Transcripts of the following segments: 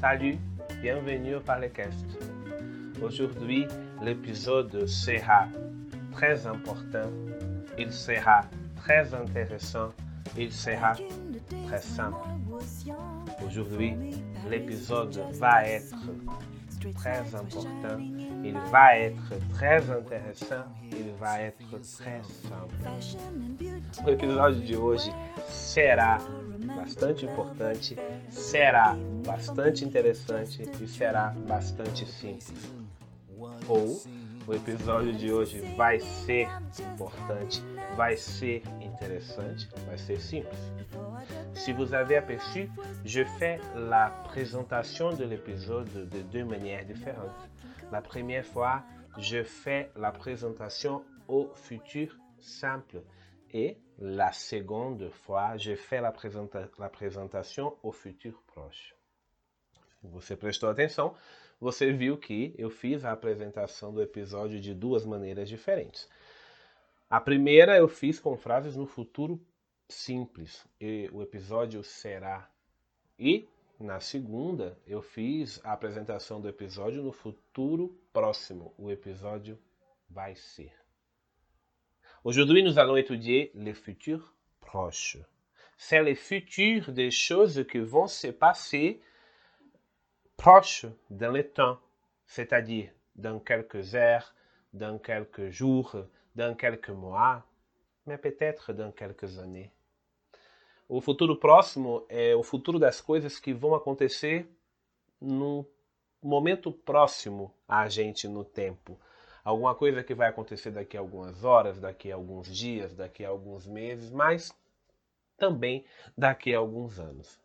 Salut, bienvenue au Parlecast. Aujourd'hui, l'épisode sera très important, il sera très intéressant, il sera très simple. Aujourd'hui, l'épisode va être très important, il va être très intéressant, il va être très simple. O episódio de será bastante importante, será bastante interessante e será bastante simples. Ou o episódio de hoje vai ser importante, vai ser interessante, vai ser simples. Si vous avez aperçu, je fais la présentation de l'épisode de deux manières différentes. La première fois, je fais la présentation au futur simple et la seconde fois, je fais la, présenta la présentation au futur proche. Você prestou atenção, você viu que eu fiz a apresentação do episódio de duas maneiras diferentes. A primeira eu fiz com frases no futuro simples, e o episódio será. E na segunda eu fiz a apresentação do episódio no futuro próximo, o episódio vai ser. Aujourd'hui, nous allons étudier le futur proche. C'est le futur des choses qui vont se passer proche dans le temps, c'est-à-dire dans quelques heures, dans quelques jours, dans quelques mois, mais peut-être dans quelques années. O futuro próximo é o futuro das coisas que vão acontecer no momento próximo a gente no tempo. Alguma coisa que vai acontecer daqui a algumas horas, daqui a alguns dias, daqui a alguns meses, mas também daqui a alguns anos.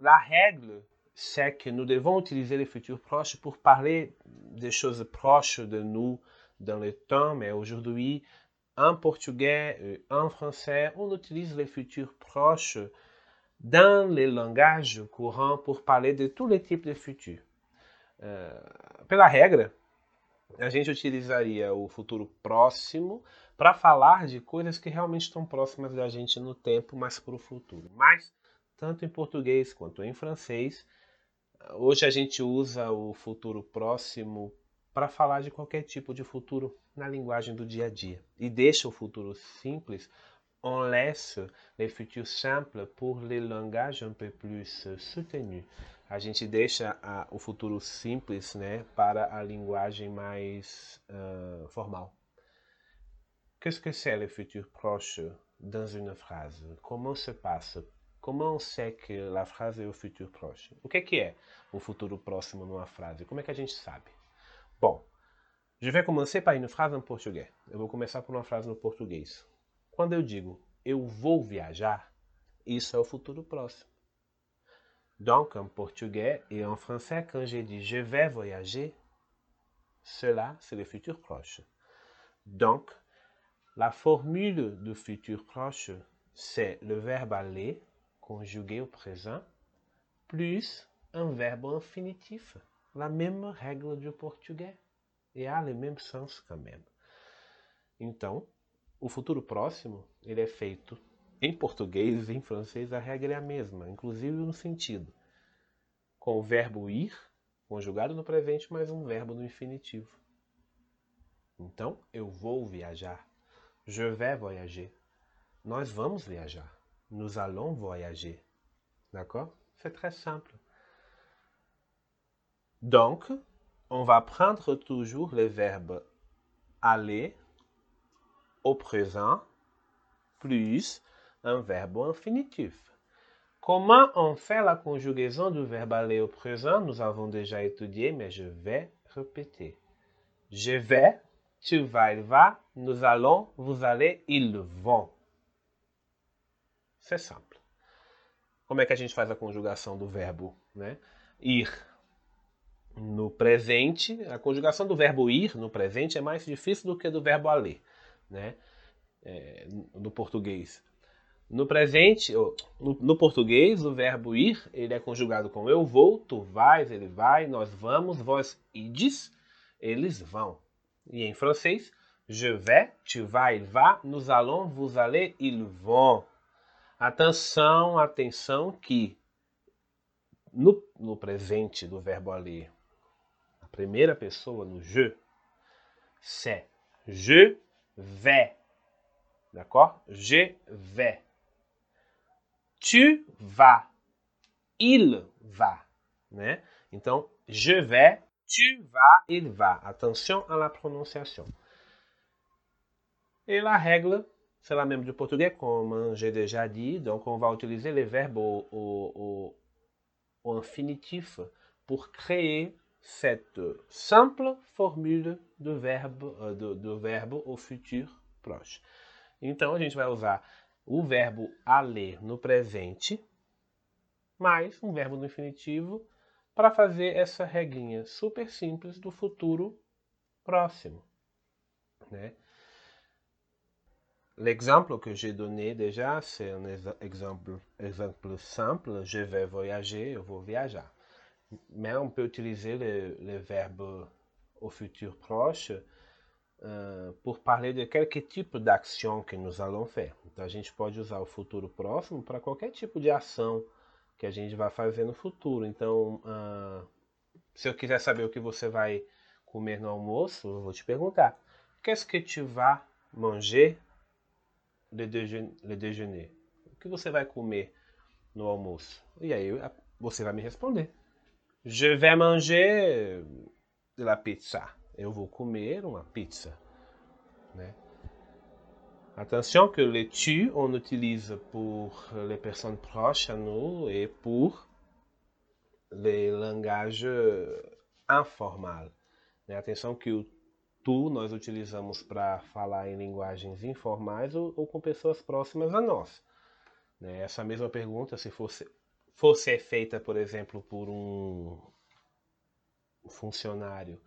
La règle, c'est que nous devons utiliser le futur proche pour parler des choses proches de nous dans le temps, mais aujourd'hui, en portugais et en français, on utilise le futur proche dans les langages courants pour parler de tous les types de futur. Uh, pela regra, a gente utilizaria o futuro próximo para falar de coisas que realmente estão próximas da gente no tempo, mas para o futuro. Mas, tanto em português quanto em francês, hoje a gente usa o futuro próximo para falar de qualquer tipo de futuro na linguagem do dia a dia. E deixa o futuro simples, on laisse le futur simple pour les langages un peu plus soutenus. A gente deixa a, o futuro simples né, para a linguagem mais uh, formal. Qu'est-ce que c'est le futur proche dans une phrase? Comment se passe? Comment on sait que la phrase est au futur proche? O que é, que é o futuro próximo numa frase? Como é que a gente sabe? Bom, je vais commencer par une phrase en portugais. Eu vou começar por uma frase no português. Quando eu digo eu vou viajar, isso é o futuro próximo. Donc, en portugais et en français, quand j'ai dit je vais voyager, cela, c'est le futur proche. Donc, la formule du futur proche, c'est le verbe aller conjugué au présent, plus un verbe infinitif. La même règle du português. E há le même sens quand même. Então, o futuro próximo, ele é feito em português e em francês, a regra é a mesma, inclusive no sentido. Com o verbo ir, conjugado no presente, mais um verbo no infinitivo. Então, eu vou viajar. Je vais voyager. Nós vamos viajar. Nous allons voyager. D'accord? C'est très simple. Donc, on va prendre toujours le verbe aller au présent plus un verbe infinitif. Comment on fait la conjugaison du verbe aller au présent Nous avons déjà étudié, mais je vais répéter. Je vais, tu vas, il va, nous allons, vous allez, ils vont. C'est simple. Como é que a gente faz a conjugação do verbo né? ir? No presente, a conjugação do verbo ir no presente é mais difícil do que do verbo aller, né? É, no português. No presente, no, no, português, o verbo ir ele é conjugado com eu vou, tu vais, ele vai, nós vamos, vós ides, eles vão. E em francês, je vais, tu vas, il va, nous allons, vous allez, ils vont. Atenção, atenção que no, no presente do verbo aller, a primeira pessoa, no je, c'est je vais. D'accord? Je vais. Tu vas. Il va. Né? Je vais, tu vas, il va. Attention à la prononciation. Et la règle, c'est la même du portugais, comme j'ai déjà dit. Donc, on va utiliser les verbes au infinitif pour créer cette simple formule de verbe, de, de verbo au futur proche. Então, a gente vai usar o verbo aller no presente, mais um verbo no infinitivo, para fazer essa regrinha super simples do futuro próximo. Né? L'exemple que j'ai donné déjà, c'est un exemple, exemple simple. Je vais voyager, eu vou viajar. Mais on peut utiliser le, le verbe au futur proche uh, pour parler de quelque tipo d'action que nous allons faire. Então a gente pode usar o futuro próximo para qualquer tipo de ação que a gente vai fazer no futuro. Então, uh, se eu quiser saber o que você vai comer no almoço, eu vou te perguntar: Qu'est-ce que tu vas manger le, le déjeuner? O que você vai comer no almoço? E aí você vai me responder. Je vais manger de la pizza. Eu vou comer uma pizza. Né? Que le tu, on utilise pour les personnes proches à nous et pour les langages informais. Né? Atenção que o tu nós utilizamos para falar em linguagens informais ou, ou, com pessoas próximas a nós. Né? Essa mesma pergunta, se fosse, fosse feita, por exemplo, por um funcionário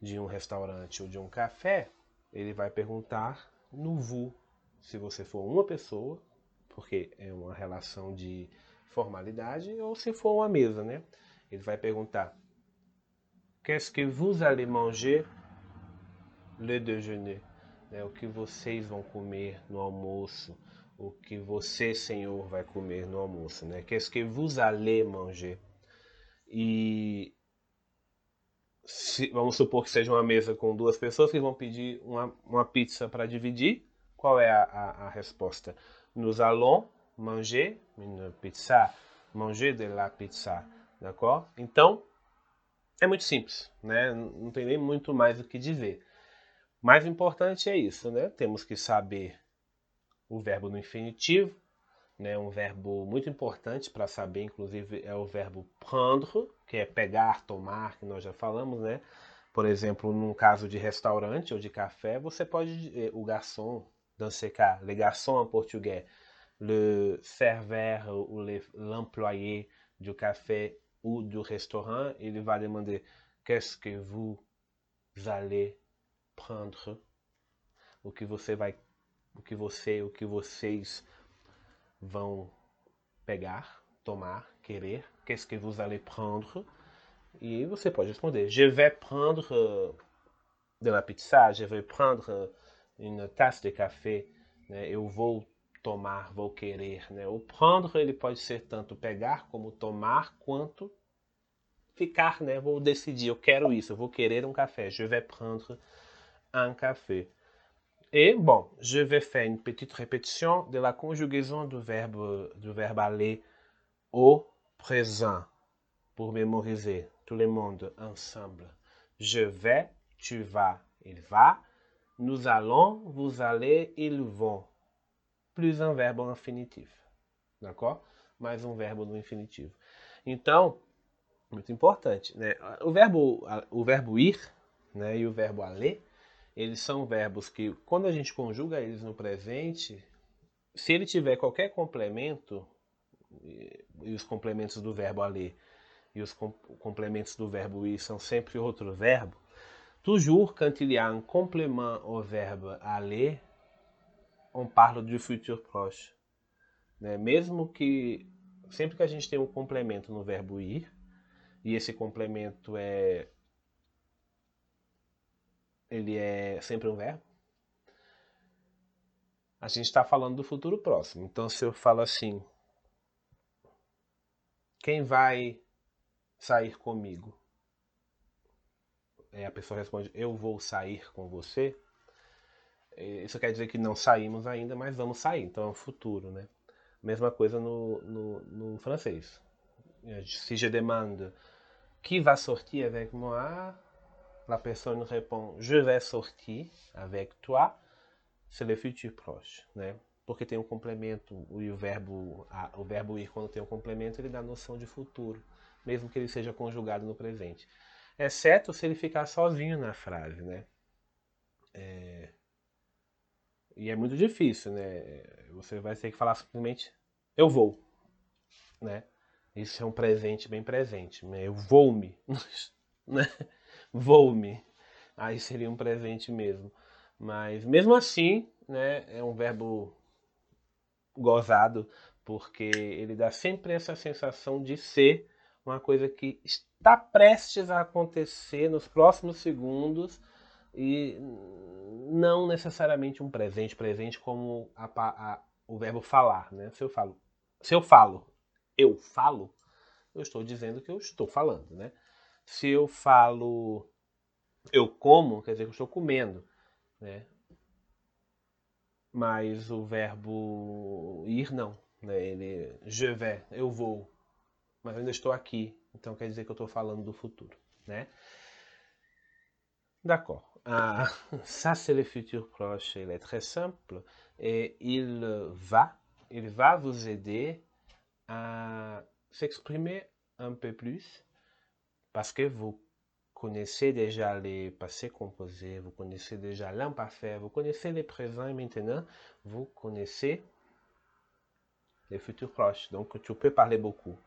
de um restaurante ou de um café, ele vai perguntar no vous, se você for uma pessoa, porque é uma relação de formalidade, ou se for uma mesa, né? Ele vai perguntar: Qu'est-ce que vous allez manger le déjeuner? É, o que vocês vão comer no almoço? O que você, senhor, vai comer no almoço, né? Qu'est-ce que vous allez manger? E se, vamos supor que seja uma mesa com duas pessoas que vão pedir uma, uma pizza para dividir. Qual é a, a, a, resposta? Nous allons manger une pizza. Manger de la pizza. D'accord? Então, é muito simples, né? Não tem nem muito mais o que dizer. Mais importante é isso, né? Temos que saber o verbo no infinitivo, né, um verbo muito importante para saber, inclusive, é o verbo prendre, que é pegar, tomar, que nós já falamos, né? Por exemplo, num caso de restaurante ou de café, você pode, eh, o garçom, dans ce le garçon en portugais, le serveur ou l'employé du café ou du restaurant, ele vai demander qu'est-ce que vous allez prendre? O que você vai, o que você, o que vocês vão pegar, tomar, querer. Qu'est-ce que vous allez prendre? E você pode responder: Je vais prendre de la pizza, je vais prendre une tasse de café. Né? Eu vou tomar, vou querer. Né? O prendre ele pode ser tanto pegar como tomar, quanto ficar, né? Vou decidir, eu quero isso, eu vou querer um café. Je vais prendre un café. Et bon, je vais faire une petite répétition de la conjugaison du verbe, verbe aller au présent pour mémoriser tout le monde ensemble. Je vais, tu vas, il va. Nous allons, vous allez, ils vont. Plus um verbo infinitivo. D'accord? Mais um verbo no infinitivo. Então, muito importante, né? O verbo, o ir né, e o verbo aller eles são verbos que, quando a gente conjuga eles no presente, se ele tiver qualquer complemento, e os complementos do verbo aller e os complementos do verbo ir são sempre outro verbo, toujours quand il y a un complément au verbe aller, on parle du futur proche. Né? Mesmo que, sempre que a gente tem um complemento no verbo ir, e esse complemento é ele é sempre um verbo. A gente está falando do futuro próximo. Então, se eu falo assim, quem vai sair comigo? E a pessoa responde, eu vou sair com você. Isso quer dizer que não saímos ainda, mas vamos sair. Então é um futuro, né? Mesma coisa no, no, no francês. Si je demande qui va sortir avec moi, la personne répond je vais sortir avec toi. C'est le futur proche, né? Porque tem um complemento e o verbo, a, o verbo ir quando tem um complemento ele dá noção de futuro, mesmo que ele seja conjugado no presente. Exceto se ele ficar sozinho na frase, né? É, e é muito difícil, né? Você vai ter que falar simplesmente eu vou, né? Isso é um presente bem presente, né? Eu vou-me, né? Vou-me. Aí seria um presente mesmo. Mas mesmo assim, né, é um verbo gozado, porque ele dá sempre essa sensação de ser uma coisa que está prestes a acontecer nos próximos segundos e não necessariamente um presente, presente como a, a, o verbo falar, né? Se eu falo, se eu falo, eu falo, eu estou dizendo que eu estou falando, né? Se eu falo, eu como, quer dizer que eu estou comendo, né? Mas o verbo ir não, né? Ele, je vais, eu vou, mas eu ainda estou aqui, então quer dizer que eu estou falando do futuro, né? D'accord. Ah, ça, c'est le futur proche. Il est très simple et il va, il va vous aider à s'exprimer un peu plus parce que vous connaissez déjà les passés composés, vous connaissez déjà l'imparfait, vous connaissez les présents et maintenant vous connaissez les futurs proches. Donc tu peux parler beaucoup.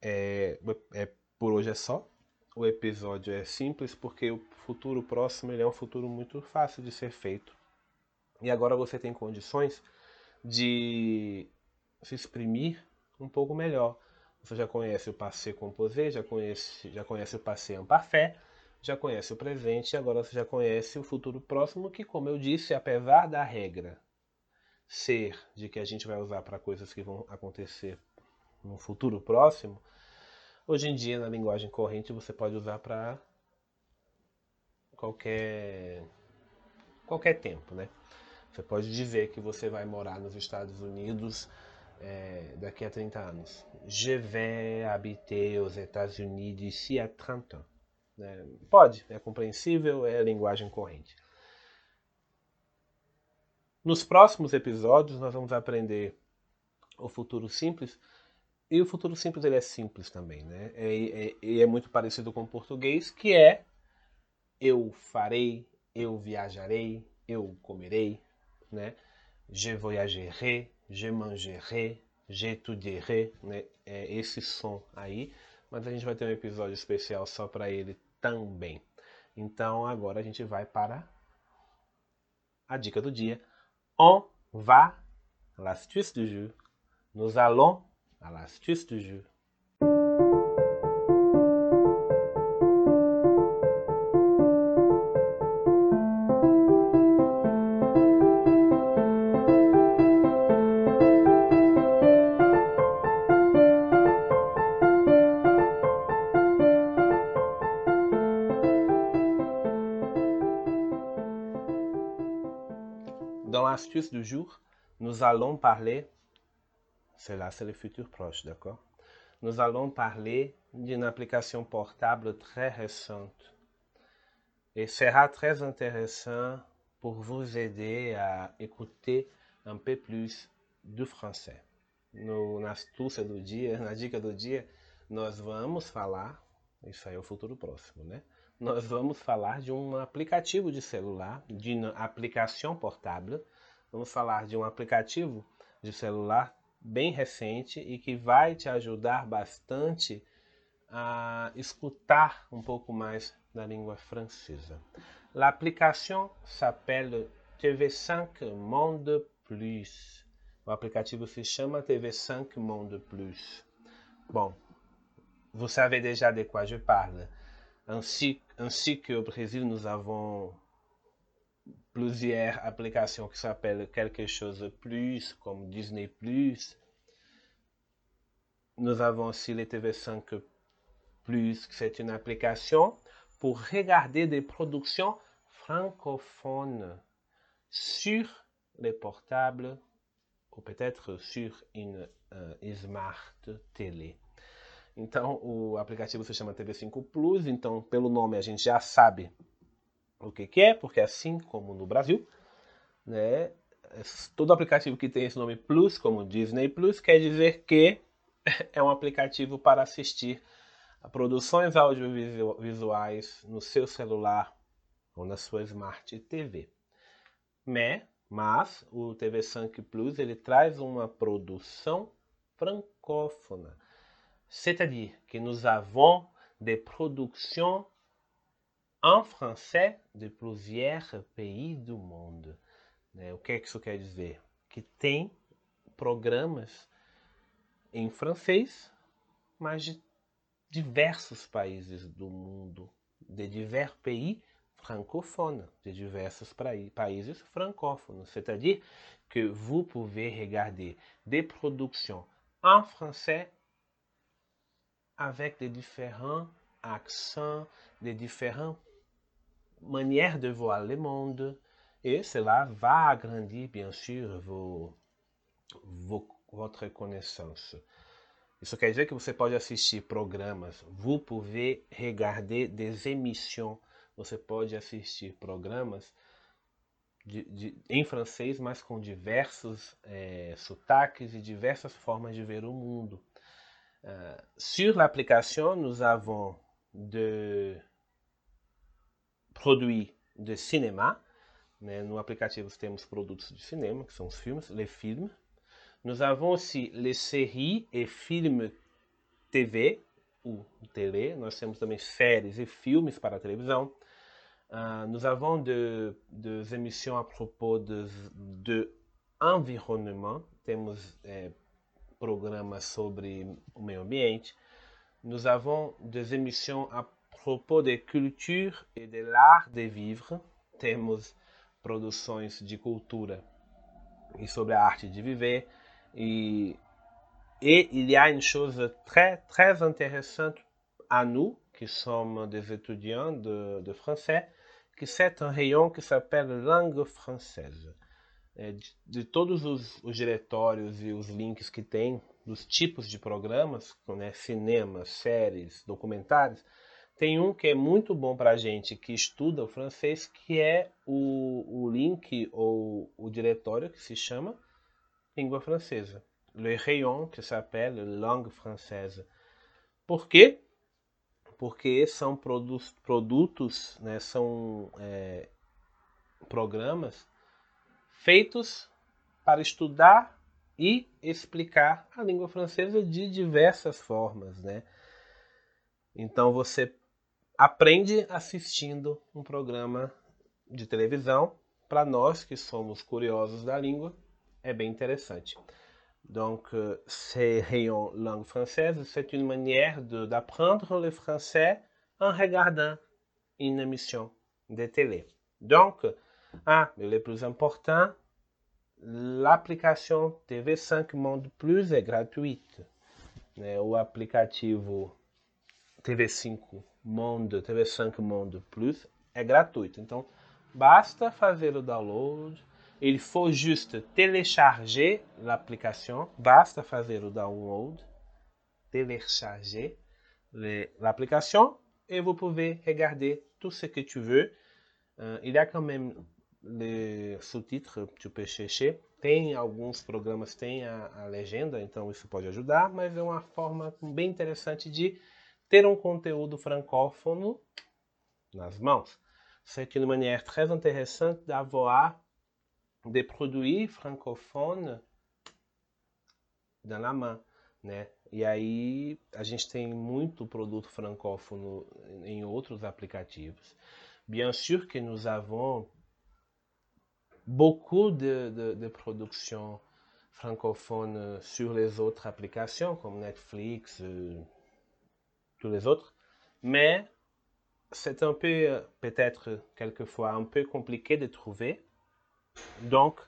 É, é, por hoje é só. O episódio é simples porque o futuro próximo é um futuro muito fácil de ser feito. E agora você tem condições de se exprimir um pouco melhor. Você já conhece o passé composé, já conhece, já conhece o passé imparfait, já conhece o presente e agora você já conhece o futuro próximo, que, como eu disse, apesar da regra ser de que a gente vai usar para coisas que vão acontecer no futuro próximo, hoje em dia na linguagem corrente você pode usar para qualquer qualquer tempo, né? Você pode dizer que você vai morar nos Estados Unidos é, daqui a 30 anos. Je vais habiter aux États-Unis d'ici a 30 ans. É, pode, é compreensível, é linguagem corrente. Nos próximos episódios nós vamos aprender o futuro simples. E o futuro simples ele é simples também, né? E é, é, é muito parecido com o português, que é eu farei, eu viajarei, eu comerei, né? Je voyagerai, je mangerai, j'étudierai, né? É esse som aí, mas a gente vai ter um episódio especial só para ele também. Então agora a gente vai para a dica do dia. On va à l'astuce du jour. Nous allons à l'astuce du jour. Astuce du jour, nous allons parler, cela c'est le futur proche, d'accord Nous allons parler d'une application portable très récente. Et sera très intéressant pour vous aider à écouter un peu plus do français. No, na astúcia do dia, na dica do dia, nós vamos falar, isso aí é o futuro próximo, né? Nós vamos falar de um aplicativo de celular, de uma aplicação portável, vamos falar de um aplicativo de celular bem recente e que vai te ajudar bastante a escutar um pouco mais da língua francesa. L'application s'appelle TV5 Monde Plus. O aplicativo se chama TV5 Monde Plus. Bom, vous savez déjà de quoi je parle. Ainsi, ainsi qu'au Brésil, nous avons plusieurs applications qui s'appellent quelque chose de plus, comme Disney nous avons aussi le TV5 Plus, c'est une application pour regarder des productions francophones sur les portables ou peut-être sur une uh, Smart TV. Então, o aplicativo se chama TV5 Plus, então pelo nome a gente já sabe o que, que é, porque assim como no Brasil, né, todo aplicativo que tem esse nome Plus, como Disney Plus, quer dizer que é um aplicativo para assistir a produções audiovisuais no seu celular ou na sua Smart TV. Mas, mas o TV 5 Plus ele traz uma produção francófona, c'est-à-dire que nous avons des productions en français de plusieurs pays do mundo. Né? O que, é que isso quer dizer? Que tem programas em francês, mas de diversos países do mundo, de divers pays francophones, de diversos países francófonos. C'est-à-dire que vous pouvez regarder des productions en français avec des différents accents, des différentes manières de voir le monde, et cela va agrandir, bien sûr, vos, vos, votre connaissance. Isso quer dizer que você pode assistir programas, vous pouvez regarder des émissions, você pode assistir programas de, de, em francês, mas com diversos é, sotaques e diversas formas de ver o mundo. Uh, sur l'application, nous avons de produits de cinéma, né? No aplicativo temos produtos de cinema, que são os filmes, les films. Nous avons aussi les séries et films TV, ou télé. Nós temos também séries e filmes para a televisão. Uh, nous avons de, des émissions à propos de, de environnement. Temos é, programas sobre o meio ambiente. Nous avons des émissions à propos de culture et de l'art de vivre. Temos produções de cultura e sobre a arte de viver. E, et il y a une chose très, très intéressante à nous, qui sommes des étudiants de, de français, que c'est un rayon que s'appelle langue française. É, de, de, todos os, os, diretórios e os links que tem dos tipos de programas, né, cinema, séries, documentários, tem um que é muito bom para gente que estuda o francês, que é o, o link ou o diretório que se chama língua francesa. Le rayon que s'appelle langue française. Por quê? Porque são produ produtos, né, são é, programas feitos para estudar e explicar a língua francesa de diversas formas, né? Então você aprende assistindo um programa de televisão. Para nós que somos curiosos da língua, é bem interessante. Donc, ces rayons langue française, c'est une manière d'apprendre le français en regardant une émission de télé. Donc, ah, le plus important, l'application TV5 Monde Plus é gratuite. O aplicativo TV5 Monde, TV5 Monde Plus é gratuito. Então, basta fazer o download. Il faut juste télécharger l'application. Basta fazer o download, télécharger l'application et vous pouvez regarder tout ce que tu veux. Uh, il y a quand même les sous-titres, tu peux chercher. Tem alguns programas tem a, a legenda, então isso pode ajudar, mas é uma forma bem interessante de ter um conteúdo francófono nas mãos. C'est une manière très intéressante d'avoir des produits francophones dans la main, né? E aí a gente tem muito produto francófono em outros aplicativos. Bien sûr que nous avons beaucoup de, de, de production francophone sur les autres applications comme Netflix, euh, tous les autres. Mais c'est un peu, peut-être quelquefois, un peu compliqué de trouver. Donc,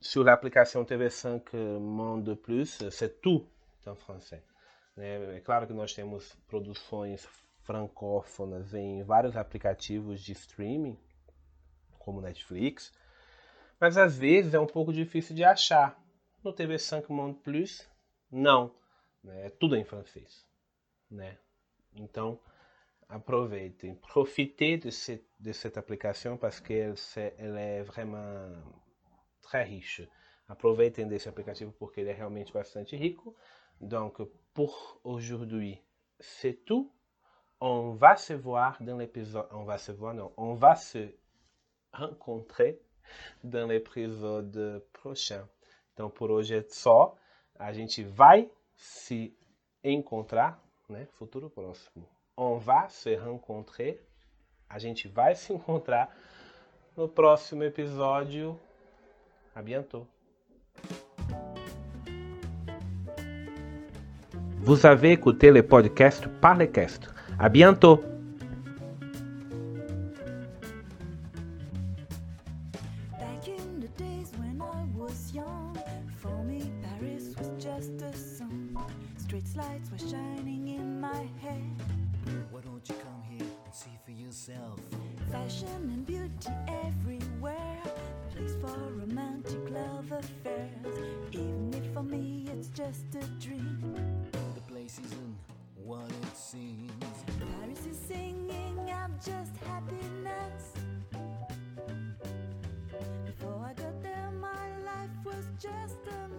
sur l'application TV5 Monde Plus, c'est tout en français. É claro que nós temos produções francófonas em vários aplicativos de streaming, como Netflix, mas às vezes é um pouco difícil de achar. No TV5 Monde Plus, não. Né? É tudo em francês. Né? Então, aproveitem. Profitez de, cette, de cette application parce qu'elle elle est vraiment très riche. Aproveitem desse aplicativo porque ele é realmente bastante rico. Donc, pour aujourd'hui, c'est tout. On va se voir dans l'épisode. On va se voir, non. On va se rencontrer dans l'épisode prochain. Então, por hoje é só. A gente vai se encontrar, né? Futuro próximo. On va se rencontrer. A gente vai se encontrar no próximo episódio. A bientôt. Vous avez écouté le podcast Parlecast. À bientôt. Fashion and beauty everywhere. Place for romantic love affairs. Even if for me it's just a dream. The place isn't what it seems. Paris is singing out just happiness. Before I got there, my life was just a